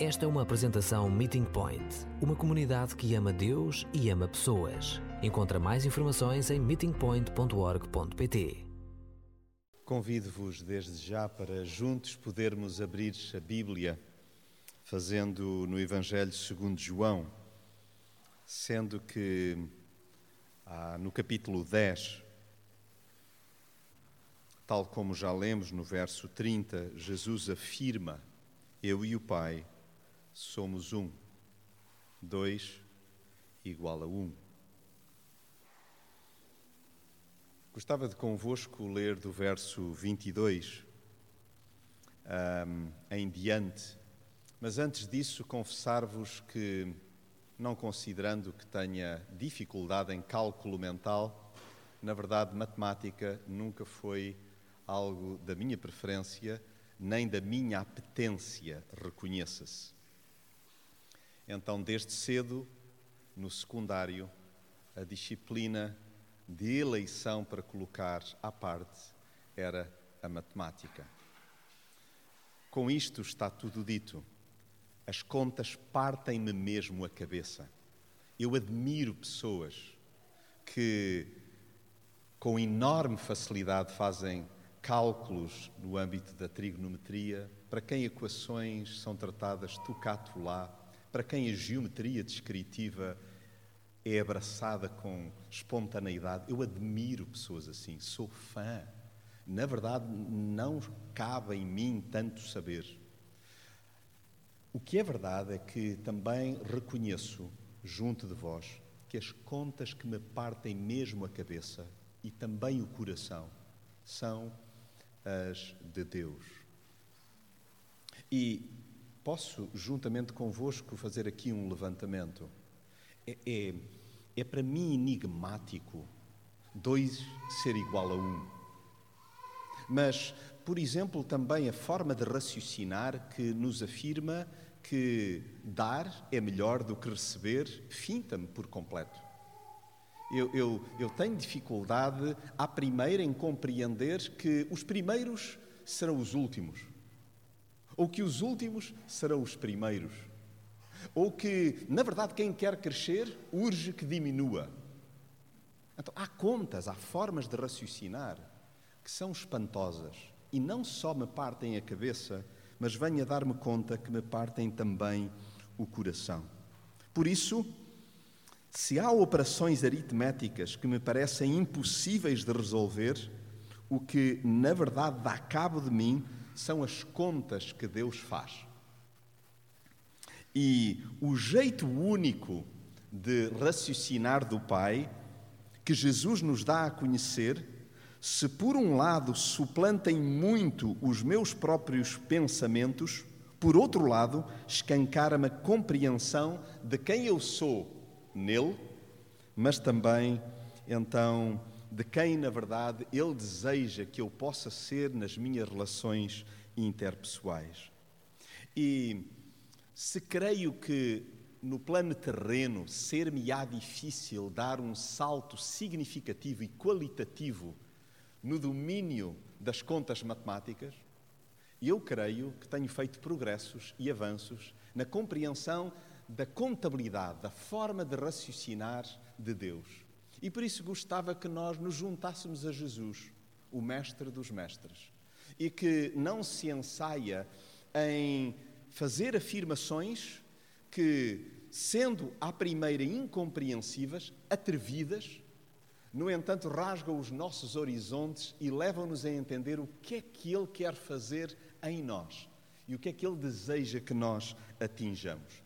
Esta é uma apresentação Meeting Point, uma comunidade que ama Deus e ama pessoas. Encontra mais informações em meetingpoint.org.pt. Convido-vos desde já para juntos podermos abrir a Bíblia, fazendo no Evangelho segundo João, sendo que ah, no capítulo 10, tal como já lemos no verso 30, Jesus afirma: Eu e o Pai somos um. Dois igual a um. Gostava de convosco ler do verso 22 um, em diante, mas antes disso confessar-vos que, não considerando que tenha dificuldade em cálculo mental, na verdade, matemática nunca foi algo da minha preferência, nem da minha apetência, reconheça-se. Então, desde cedo, no secundário, a disciplina de eleição para colocar à parte era a matemática. Com isto está tudo dito. As contas partem-me mesmo a cabeça. Eu admiro pessoas que, com enorme facilidade, fazem cálculos no âmbito da trigonometria, para quem equações são tratadas tocato lá, para quem a geometria descritiva é abraçada com espontaneidade. Eu admiro pessoas assim, sou fã. Na verdade, não cabe em mim tanto saber. O que é verdade é que também reconheço, junto de vós, que as contas que me partem mesmo a cabeça e também o coração são as de Deus. E posso, juntamente convosco, fazer aqui um levantamento. É, é, é para mim enigmático dois ser igual a um. Mas, por exemplo, também a forma de raciocinar que nos afirma que dar é melhor do que receber, finta-me por completo. Eu, eu, eu, tenho dificuldade, à primeira, em compreender que os primeiros serão os últimos ou que os últimos serão os primeiros, ou que, na verdade, quem quer crescer urge que diminua. Então, há contas, há formas de raciocinar que são espantosas e não só me partem a cabeça, mas venho a dar-me conta que me partem também o coração. Por isso, se há operações aritméticas que me parecem impossíveis de resolver, o que na verdade dá cabo de mim são as contas que Deus faz. E o jeito único de raciocinar do Pai, que Jesus nos dá a conhecer, se por um lado suplantem muito os meus próprios pensamentos, por outro lado, escancara-me a compreensão de quem eu sou nele, mas também, então, de quem, na verdade, Ele deseja que eu possa ser nas minhas relações interpessoais. E se creio que no plano terreno ser-me-á difícil dar um salto significativo e qualitativo no domínio das contas matemáticas, eu creio que tenho feito progressos e avanços na compreensão da contabilidade, da forma de raciocinar de Deus. E por isso gostava que nós nos juntássemos a Jesus, o Mestre dos Mestres, e que não se ensaia em fazer afirmações que, sendo à primeira incompreensíveis, atrevidas, no entanto, rasgam os nossos horizontes e levam-nos a entender o que é que Ele quer fazer em nós e o que é que Ele deseja que nós atinjamos.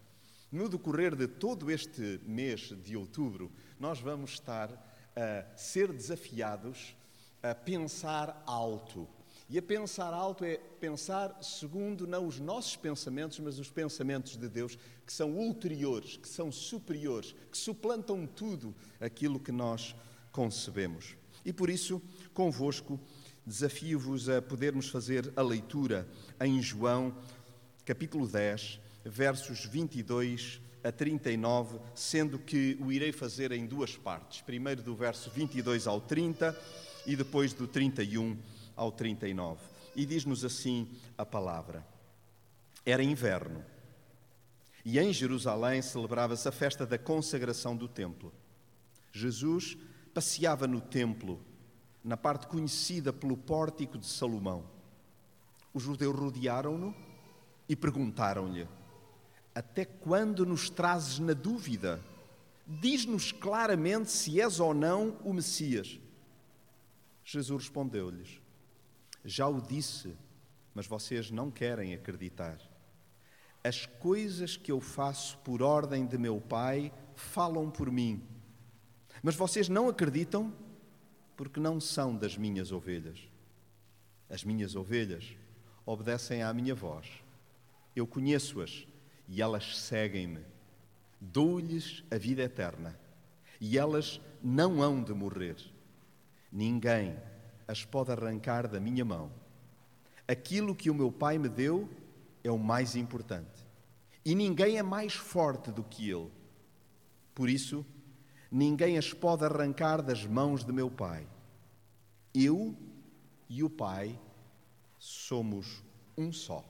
No decorrer de todo este mês de outubro, nós vamos estar a ser desafiados a pensar alto. E a pensar alto é pensar segundo não os nossos pensamentos, mas os pensamentos de Deus, que são ulteriores, que são superiores, que suplantam tudo aquilo que nós concebemos. E por isso, convosco, desafio-vos a podermos fazer a leitura em João, capítulo 10, versos 22 a 39, sendo que o irei fazer em duas partes. Primeiro do verso 22 ao 30 e depois do 31 ao 39. E diz-nos assim a palavra: Era inverno E em Jerusalém celebrava-se a festa da consagração do templo. Jesus passeava no templo, na parte conhecida pelo pórtico de Salomão. Os judeus rodearam-no e perguntaram-lhe: Até quando nos trazes na dúvida? Diz-nos claramente se és ou não o Messias. Jesus respondeu-lhes: Já o disse, mas vocês não querem acreditar. As coisas que eu faço por ordem de meu Pai falam por mim. Mas vocês não acreditam porque não são das minhas ovelhas. As minhas ovelhas obedecem à minha voz. Eu conheço-as e elas seguem-me. Dou-lhes a vida eterna e elas não hão de morrer. Ninguém as pode arrancar da minha mão. Aquilo que o meu Pai me deu é o mais importante. E ninguém é mais forte do que Ele. Por isso, ninguém as pode arrancar das mãos de meu Pai. Eu e o Pai somos um só.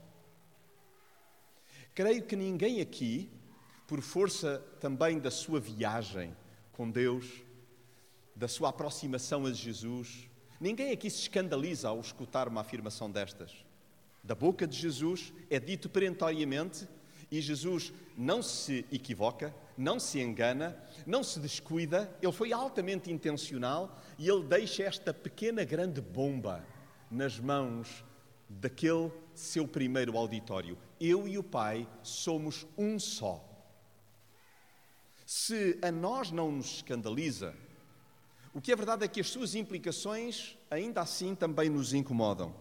Creio que ninguém aqui, por força também da sua viagem com Deus, da sua aproximação a Jesus, ninguém aqui se escandaliza ao escutar uma afirmação destas. Da boca de Jesus é dito perentoriamente e Jesus não se equivoca, não se engana, não se descuida, ele foi altamente intencional e ele deixa esta pequena grande bomba nas mãos daquele seu primeiro auditório. Eu e o Pai somos um só. Se a nós não nos escandaliza, o que é verdade é que as suas implicações ainda assim também nos incomodam.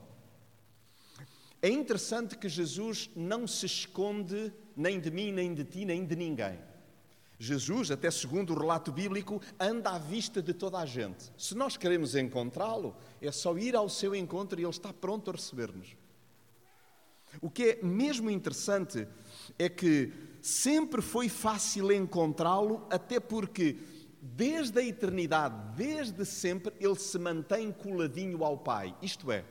É interessante que Jesus não se esconde nem de mim, nem de ti, nem de ninguém. Jesus, até segundo o relato bíblico, anda à vista de toda a gente. Se nós queremos encontrá-lo, é só ir ao seu encontro e ele está pronto a receber-nos. O que é mesmo interessante é que sempre foi fácil encontrá-lo, até porque desde a eternidade, desde sempre, ele se mantém coladinho ao Pai. Isto é,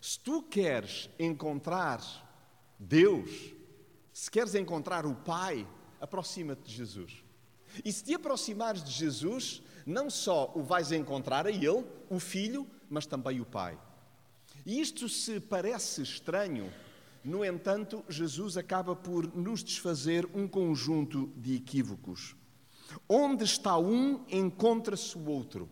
se tu queres encontrar Deus, se queres encontrar o Pai, aproxima-te de Jesus. E se te aproximares de Jesus, não só o vais encontrar a Ele, o Filho, mas também o Pai. E isto se parece estranho, no entanto, Jesus acaba por nos desfazer um conjunto de equívocos. Onde está um, encontra-se o outro.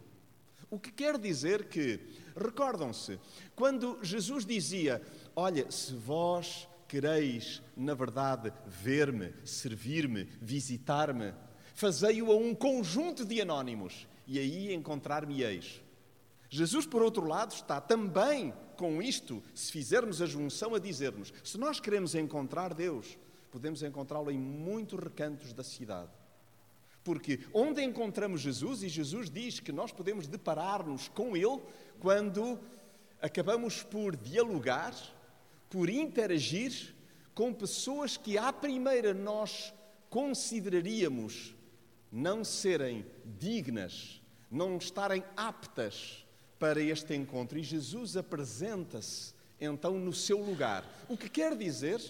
O que quer dizer que, recordam-se, quando Jesus dizia: Olha, se vós quereis, na verdade, ver-me, servir-me, visitar-me, fazei-o a um conjunto de anónimos e aí encontrar-me-eis. Jesus, por outro lado, está também com isto, se fizermos a junção, a dizer-nos: se nós queremos encontrar Deus, podemos encontrá-lo em muitos recantos da cidade. Porque onde encontramos Jesus, e Jesus diz que nós podemos deparar-nos com Ele quando acabamos por dialogar, por interagir com pessoas que, à primeira, nós consideraríamos não serem dignas, não estarem aptas para este encontro. E Jesus apresenta-se então no seu lugar. O que quer dizer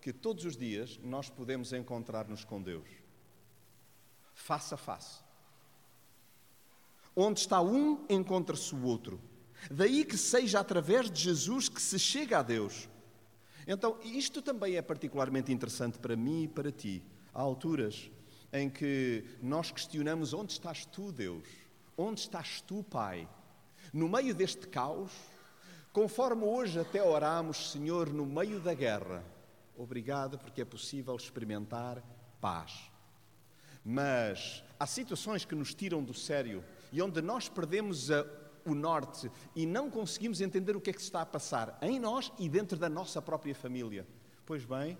que todos os dias nós podemos encontrar-nos com Deus face a face. Onde está um, encontra-se o outro. Daí que seja através de Jesus que se chega a Deus. Então, isto também é particularmente interessante para mim e para ti. Há alturas em que nós questionamos: onde estás tu, Deus? Onde estás tu, Pai? No meio deste caos, conforme hoje até oramos, Senhor, no meio da guerra, obrigado porque é possível experimentar paz. Mas há situações que nos tiram do sério e onde nós perdemos a, o norte e não conseguimos entender o que é que se está a passar em nós e dentro da nossa própria família. Pois bem,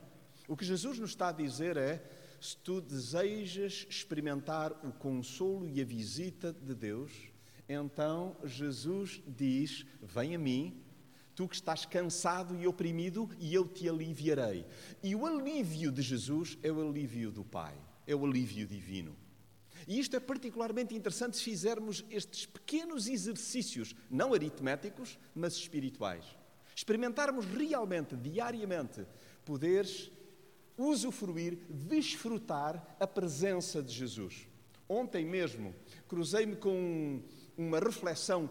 o que Jesus nos está a dizer é: se tu desejas experimentar o consolo e a visita de Deus, então Jesus diz: Vem a mim, tu que estás cansado e oprimido, e eu te aliviarei. E o alívio de Jesus é o alívio do Pai é o alívio divino. E isto é particularmente interessante se fizermos estes pequenos exercícios, não aritméticos, mas espirituais. Experimentarmos realmente, diariamente, poderes usufruir, desfrutar a presença de Jesus. Ontem mesmo cruzei-me com uma reflexão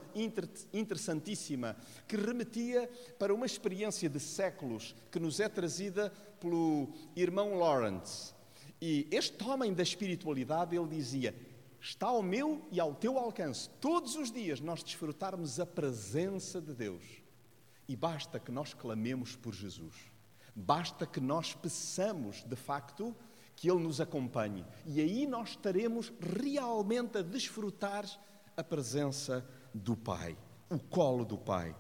interessantíssima que remetia para uma experiência de séculos que nos é trazida pelo irmão Lawrence. E este homem da espiritualidade, ele dizia: está ao meu e ao teu alcance, todos os dias, nós desfrutarmos a presença de Deus. E basta que nós clamemos por Jesus. Basta que nós peçamos, de facto, que Ele nos acompanhe. E aí nós estaremos realmente a desfrutar a presença do Pai, o colo do Pai.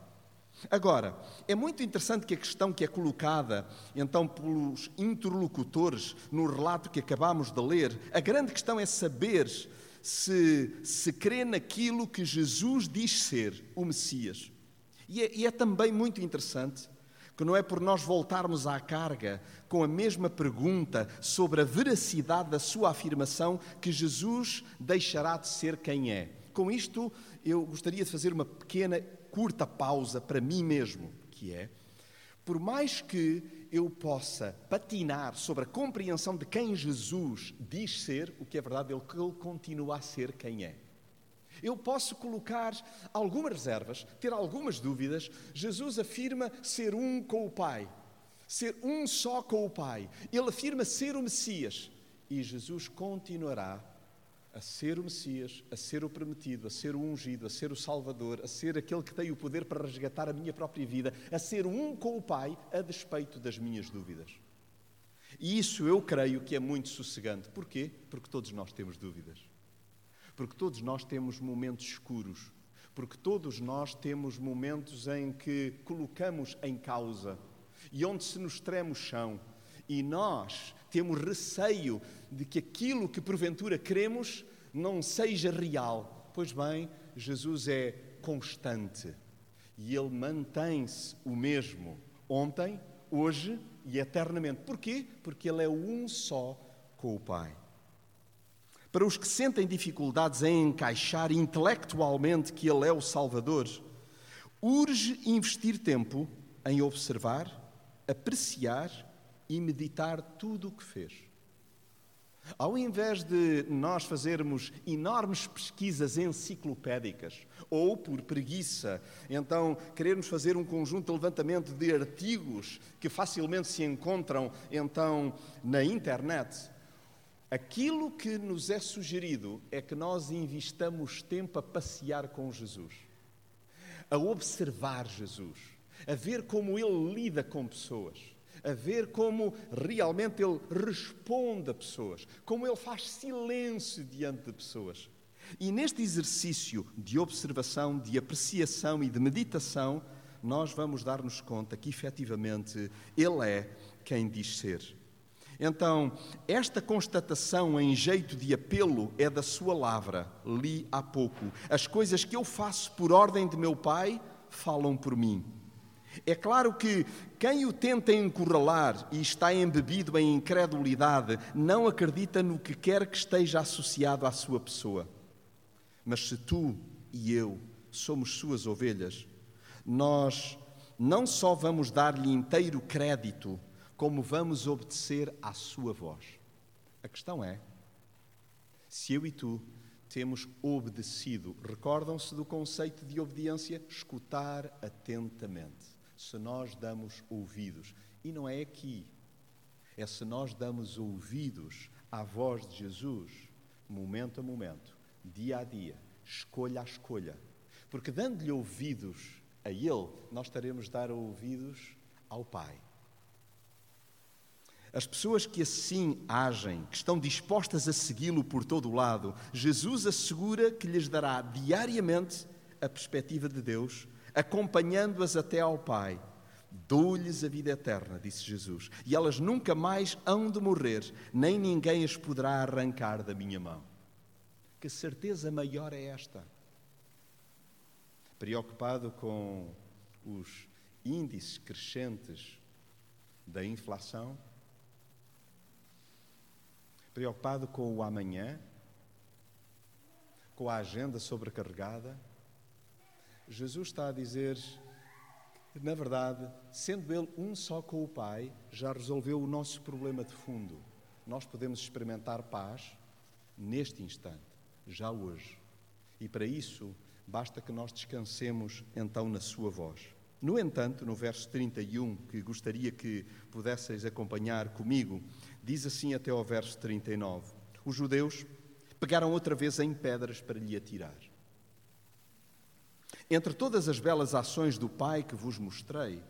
Agora, é muito interessante que a questão que é colocada então pelos interlocutores no relato que acabamos de ler, a grande questão é saber se se crê naquilo que Jesus diz ser o Messias. E é, e é também muito interessante que não é por nós voltarmos à carga com a mesma pergunta sobre a veracidade da sua afirmação que Jesus deixará de ser quem é. Com isto, eu gostaria de fazer uma pequena, curta pausa para mim mesmo, que é, por mais que eu possa patinar sobre a compreensão de quem Jesus diz ser, o que é verdade, ele, ele continua a ser quem é. Eu posso colocar algumas reservas, ter algumas dúvidas. Jesus afirma ser um com o Pai, ser um só com o Pai. Ele afirma ser o Messias. E Jesus continuará a ser o Messias, a ser o prometido, a ser o ungido, a ser o Salvador, a ser aquele que tem o poder para resgatar a minha própria vida, a ser um com o Pai, a despeito das minhas dúvidas. E isso eu creio que é muito sossegante. Porquê? Porque todos nós temos dúvidas. Porque todos nós temos momentos escuros. Porque todos nós temos momentos em que colocamos em causa e onde se nos treme o chão. E nós temos receio de que aquilo que porventura queremos não seja real. Pois bem, Jesus é constante e ele mantém-se o mesmo ontem, hoje e eternamente. Porquê? Porque ele é um só com o Pai. Para os que sentem dificuldades em encaixar intelectualmente que Ele é o Salvador, urge investir tempo em observar, apreciar e meditar tudo o que fez. Ao invés de nós fazermos enormes pesquisas enciclopédicas ou por preguiça, então querermos fazer um conjunto de levantamento de artigos que facilmente se encontram então na internet, aquilo que nos é sugerido é que nós investamos tempo a passear com Jesus, a observar Jesus, a ver como ele lida com pessoas a ver como realmente ele responde a pessoas, como ele faz silêncio diante de pessoas. E neste exercício de observação, de apreciação e de meditação, nós vamos dar-nos conta que efetivamente ele é quem diz ser. Então, esta constatação em jeito de apelo é da sua lavra, li há pouco. As coisas que eu faço por ordem de meu Pai falam por mim. É claro que quem o tenta encurralar e está embebido em incredulidade não acredita no que quer que esteja associado à sua pessoa. Mas se tu e eu somos suas ovelhas, nós não só vamos dar-lhe inteiro crédito, como vamos obedecer à sua voz. A questão é: se eu e tu temos obedecido, recordam-se do conceito de obediência? Escutar atentamente se nós damos ouvidos. E não é aqui, é se nós damos ouvidos à voz de Jesus, momento a momento, dia a dia, escolha a escolha. Porque dando-lhe ouvidos a Ele, nós estaremos a dar ouvidos ao Pai. As pessoas que assim agem, que estão dispostas a segui-lo por todo o lado, Jesus assegura que lhes dará diariamente a perspectiva de Deus acompanhando-as até ao Pai. Dou-lhes a vida eterna, disse Jesus, e elas nunca mais hão de morrer, nem ninguém as poderá arrancar da minha mão. Que certeza maior é esta? Preocupado com os índices crescentes da inflação, preocupado com o amanhã, com a agenda sobrecarregada, Jesus está a dizer na verdade, sendo Ele um só com o Pai, já resolveu o nosso problema de fundo. Nós podemos experimentar paz neste instante, já hoje. E para isso, basta que nós descansemos então na Sua voz. No entanto, no verso 31, que gostaria que pudesseis acompanhar comigo, diz assim até ao verso 39: Os judeus pegaram outra vez em pedras para lhe atirar. Entre todas as belas ações do Pai que vos mostrei,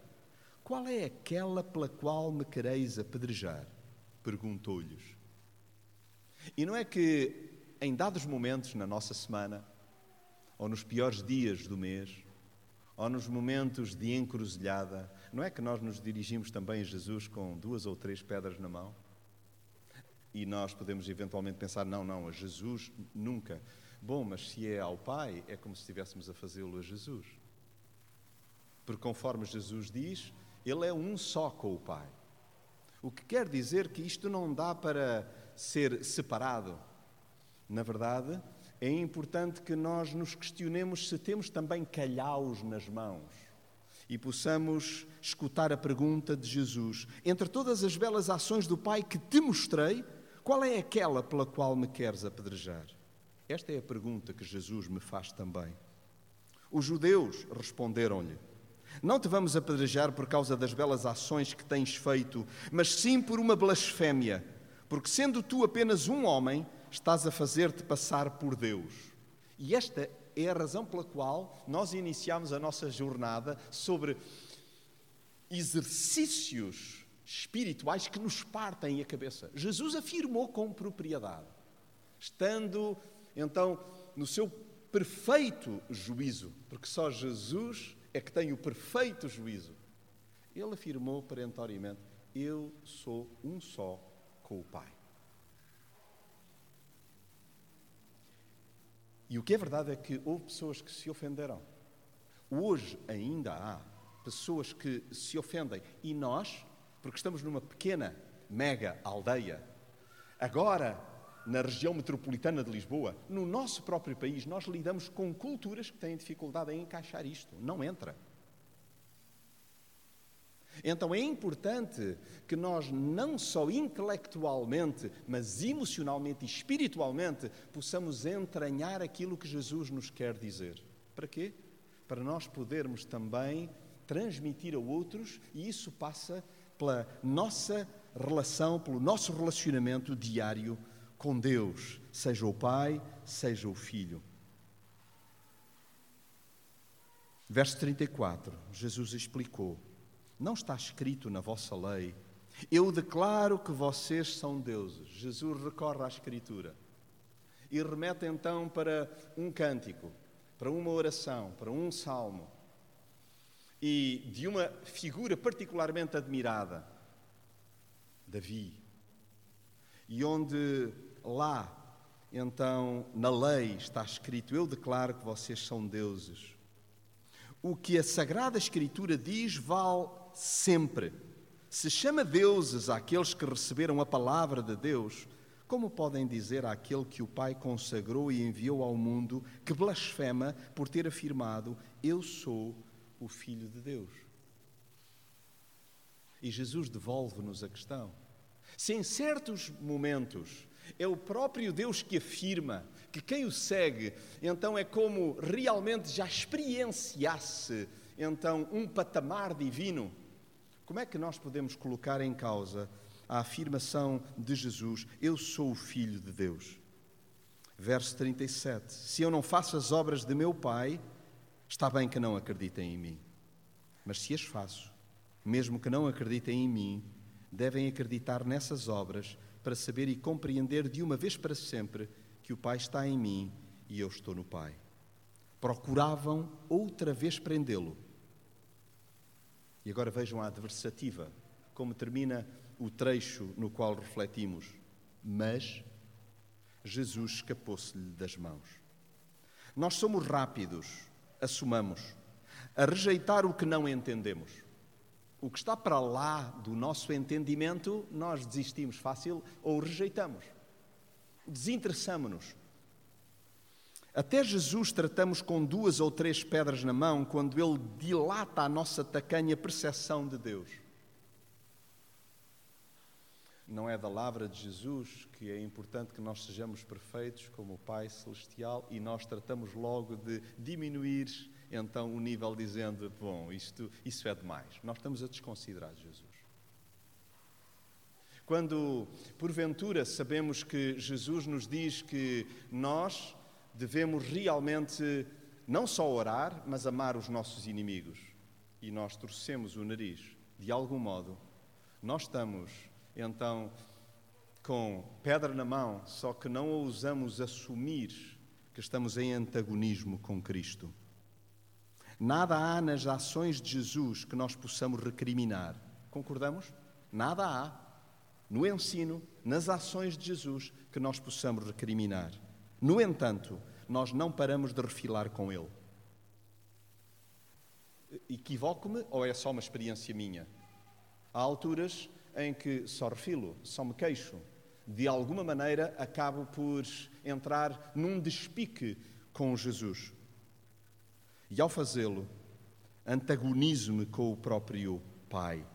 qual é aquela pela qual me quereis apedrejar? Perguntou-lhes. E não é que em dados momentos na nossa semana, ou nos piores dias do mês, ou nos momentos de encruzilhada, não é que nós nos dirigimos também a Jesus com duas ou três pedras na mão? E nós podemos eventualmente pensar: não, não, a Jesus nunca. Bom, mas se é ao Pai, é como se estivéssemos a fazê-lo a Jesus. Porque conforme Jesus diz, Ele é um só com o Pai. O que quer dizer que isto não dá para ser separado. Na verdade, é importante que nós nos questionemos se temos também calhaus nas mãos e possamos escutar a pergunta de Jesus: entre todas as belas ações do Pai que te mostrei, qual é aquela pela qual me queres apedrejar? Esta é a pergunta que Jesus me faz também. Os judeus responderam-lhe: Não te vamos apedrejar por causa das belas ações que tens feito, mas sim por uma blasfémia, porque sendo tu apenas um homem, estás a fazer-te passar por Deus. E esta é a razão pela qual nós iniciamos a nossa jornada sobre exercícios espirituais que nos partem a cabeça. Jesus afirmou com propriedade, estando então no seu perfeito juízo, porque só Jesus é que tem o perfeito juízo. Ele afirmou perentoriamente: Eu sou um só com o Pai. E o que é verdade é que houve pessoas que se ofenderam. Hoje ainda há pessoas que se ofendem. E nós, porque estamos numa pequena, mega aldeia, agora na região metropolitana de Lisboa, no nosso próprio país, nós lidamos com culturas que têm dificuldade em encaixar isto. Não entra. Então é importante que nós, não só intelectualmente, mas emocionalmente e espiritualmente, possamos entranhar aquilo que Jesus nos quer dizer. Para quê? Para nós podermos também transmitir a outros, e isso passa pela nossa relação, pelo nosso relacionamento diário com Deus, seja o Pai, seja o Filho. Verso 34, Jesus explicou: Não está escrito na vossa lei, eu declaro que vocês são deuses. Jesus recorre à Escritura e remete então para um cântico, para uma oração, para um salmo e de uma figura particularmente admirada, Davi, e onde lá, então, na lei está escrito: Eu declaro que vocês são deuses. O que a Sagrada Escritura diz vale sempre. Se chama deuses àqueles que receberam a palavra de Deus, como podem dizer àquele que o Pai consagrou e enviou ao mundo que blasfema por ter afirmado: Eu sou o Filho de Deus? E Jesus devolve-nos a questão. Se em certos momentos é o próprio Deus que afirma que quem o segue, então é como realmente já experienciasse então um patamar divino. Como é que nós podemos colocar em causa a afirmação de Jesus: Eu sou o filho de Deus? Verso 37. Se eu não faço as obras de meu Pai, está bem que não acreditem em mim. Mas se as faço, mesmo que não acreditem em mim, devem acreditar nessas obras para saber e compreender de uma vez para sempre que o Pai está em mim e eu estou no Pai. Procuravam outra vez prendê-lo. E agora vejam a adversativa, como termina o trecho no qual refletimos. Mas Jesus escapou-se-lhe das mãos. Nós somos rápidos, assumamos, a rejeitar o que não entendemos o que está para lá do nosso entendimento, nós desistimos fácil ou rejeitamos. Desinteressamos-nos. Até Jesus tratamos com duas ou três pedras na mão quando ele dilata a nossa tacanha percepção de Deus. Não é da lavra de Jesus que é importante que nós sejamos perfeitos como o Pai Celestial e nós tratamos logo de diminuir então o nível dizendo, bom, isto, isso é demais. Nós estamos a desconsiderar Jesus. Quando, porventura, sabemos que Jesus nos diz que nós devemos realmente não só orar, mas amar os nossos inimigos, e nós torcemos o nariz, de algum modo, nós estamos então com pedra na mão, só que não ousamos assumir que estamos em antagonismo com Cristo. Nada há nas ações de Jesus que nós possamos recriminar. Concordamos? Nada há no ensino, nas ações de Jesus que nós possamos recriminar. No entanto, nós não paramos de refilar com Ele. Equivoco-me ou é só uma experiência minha? Há alturas em que só refilo, só me queixo. De alguma maneira acabo por entrar num despique com Jesus. E ao fazê-lo, antagonizo-me com o próprio Pai.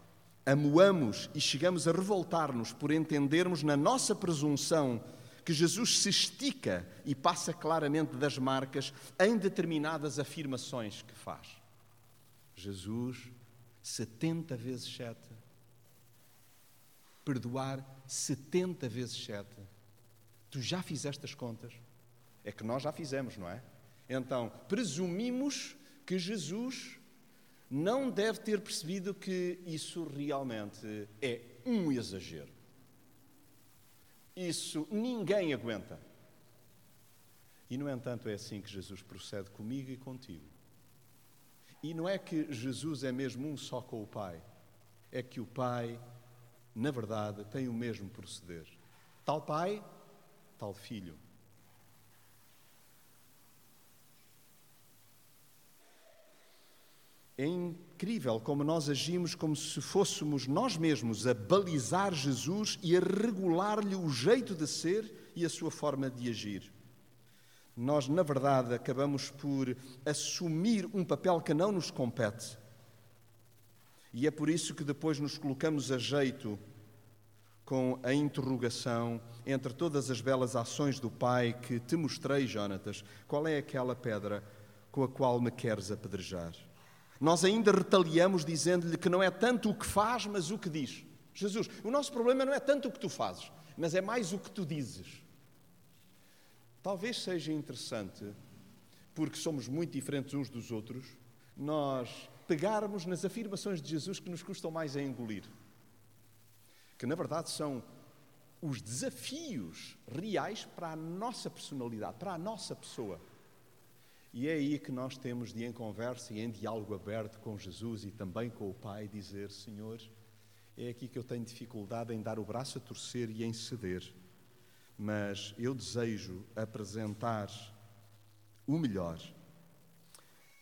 Amoamos e chegamos a revoltar-nos por entendermos na nossa presunção que Jesus se estica e passa claramente das marcas em determinadas afirmações que faz. Jesus, 70 vezes 7, perdoar 70 vezes 7. Tu já fizeste as contas? É que nós já fizemos, não é? Então, presumimos que Jesus não deve ter percebido que isso realmente é um exagero. Isso ninguém aguenta. E, no entanto, é assim que Jesus procede comigo e contigo. E não é que Jesus é mesmo um só com o Pai, é que o Pai, na verdade, tem o mesmo proceder. Tal Pai, tal Filho. É incrível como nós agimos como se fôssemos nós mesmos a balizar Jesus e a regular-lhe o jeito de ser e a sua forma de agir. Nós, na verdade, acabamos por assumir um papel que não nos compete. E é por isso que depois nos colocamos a jeito com a interrogação entre todas as belas ações do Pai que te mostrei, Jonatas, qual é aquela pedra com a qual me queres apedrejar? Nós ainda retaliamos dizendo-lhe que não é tanto o que faz, mas o que diz. Jesus, o nosso problema não é tanto o que tu fazes, mas é mais o que tu dizes. Talvez seja interessante, porque somos muito diferentes uns dos outros, nós pegarmos nas afirmações de Jesus que nos custam mais a engolir. Que na verdade são os desafios reais para a nossa personalidade, para a nossa pessoa. E é aí que nós temos de, em conversa e em diálogo aberto com Jesus e também com o Pai, dizer: Senhor, é aqui que eu tenho dificuldade em dar o braço a torcer e em ceder, mas eu desejo apresentar o melhor.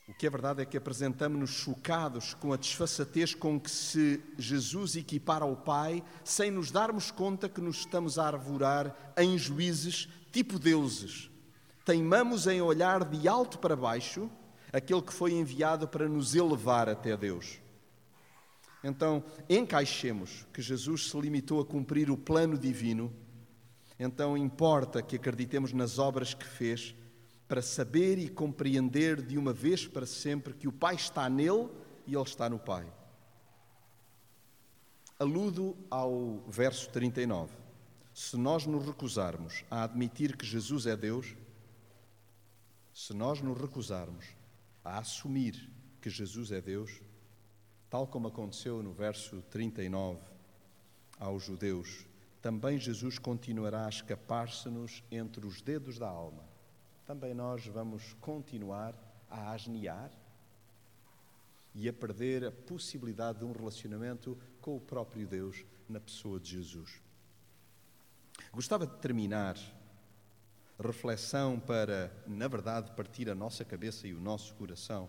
O que é verdade é que apresentamos-nos chocados com a desfaçatez com que se Jesus equipara ao Pai, sem nos darmos conta que nos estamos a arvorar em juízes tipo deuses teimamos em olhar de alto para baixo aquele que foi enviado para nos elevar até Deus. Então, encaixemos que Jesus se limitou a cumprir o plano divino, então importa que acreditemos nas obras que fez para saber e compreender de uma vez para sempre que o Pai está nele e ele está no Pai. Aludo ao verso 39. Se nós nos recusarmos a admitir que Jesus é Deus, se nós nos recusarmos a assumir que Jesus é Deus, tal como aconteceu no verso 39 aos judeus, também Jesus continuará a escapar-se-nos entre os dedos da alma. Também nós vamos continuar a asnear e a perder a possibilidade de um relacionamento com o próprio Deus na pessoa de Jesus. Gostava de terminar reflexão para, na verdade, partir a nossa cabeça e o nosso coração,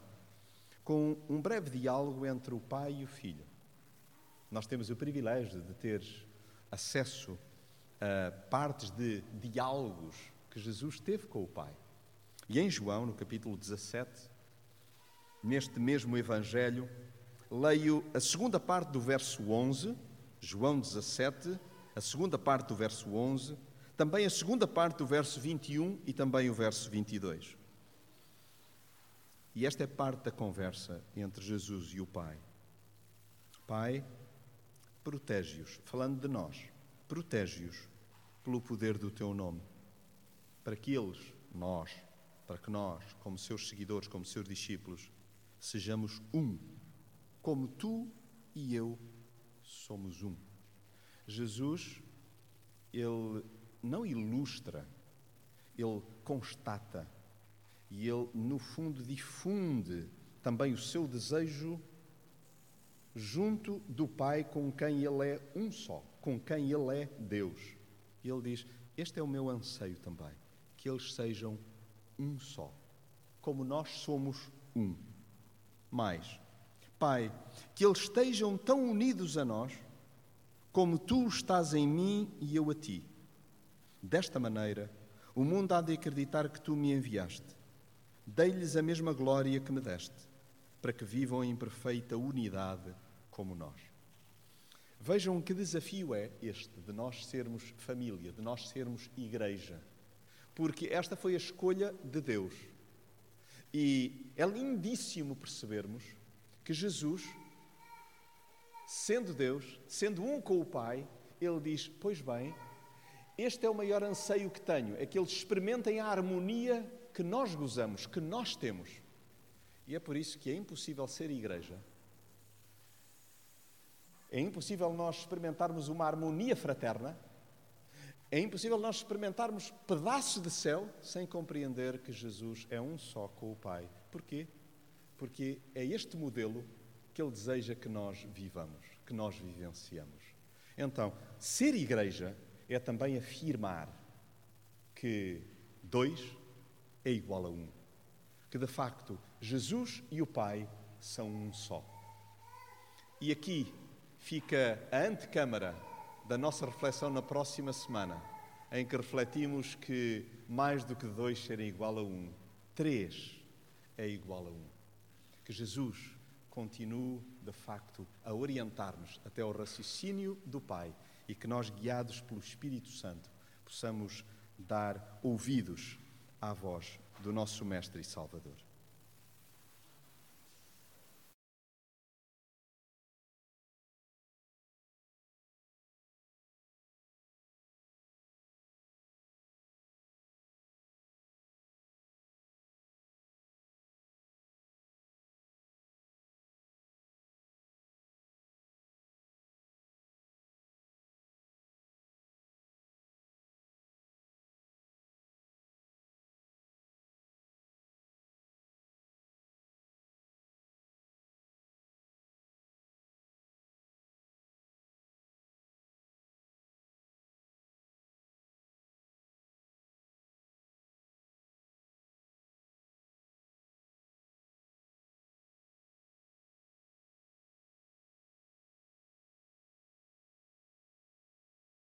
com um breve diálogo entre o pai e o filho. Nós temos o privilégio de ter acesso a partes de diálogos que Jesus teve com o pai. E em João, no capítulo 17, neste mesmo Evangelho, leio a segunda parte do verso 11, João 17, a segunda parte do verso 11, também a segunda parte do verso 21 e também o verso 22. E esta é parte da conversa entre Jesus e o Pai. Pai, protege-os, falando de nós, protege-os pelo poder do teu nome, para que eles, nós, para que nós, como seus seguidores, como seus discípulos, sejamos um, como tu e eu somos um. Jesus, ele não ilustra, ele constata e ele, no fundo, difunde também o seu desejo junto do Pai com quem ele é um só, com quem ele é Deus. E ele diz: Este é o meu anseio também, que eles sejam um só, como nós somos um. Mais, Pai, que eles estejam tão unidos a nós, como tu estás em mim e eu a ti. Desta maneira, o mundo há de acreditar que tu me enviaste. Dei-lhes a mesma glória que me deste, para que vivam em perfeita unidade como nós. Vejam que desafio é este de nós sermos família, de nós sermos igreja porque esta foi a escolha de Deus. E é lindíssimo percebermos que Jesus, sendo Deus, sendo um com o Pai, ele diz: Pois bem, este é o maior anseio que tenho, é que eles experimentem a harmonia que nós gozamos, que nós temos. E é por isso que é impossível ser igreja. É impossível nós experimentarmos uma harmonia fraterna é impossível nós experimentarmos pedaços de céu sem compreender que Jesus é um só com o Pai. Porquê? Porque é este modelo que Ele deseja que nós vivamos, que nós vivenciamos. Então, ser igreja é também afirmar que dois é igual a um. Que de facto Jesus e o Pai são um só. E aqui fica a antecâmara da nossa reflexão na próxima semana, em que refletimos que mais do que dois serem igual a um, três é igual a um. Que Jesus continue, de facto, a orientar-nos até ao raciocínio do Pai e que nós, guiados pelo Espírito Santo, possamos dar ouvidos à voz do nosso Mestre e Salvador.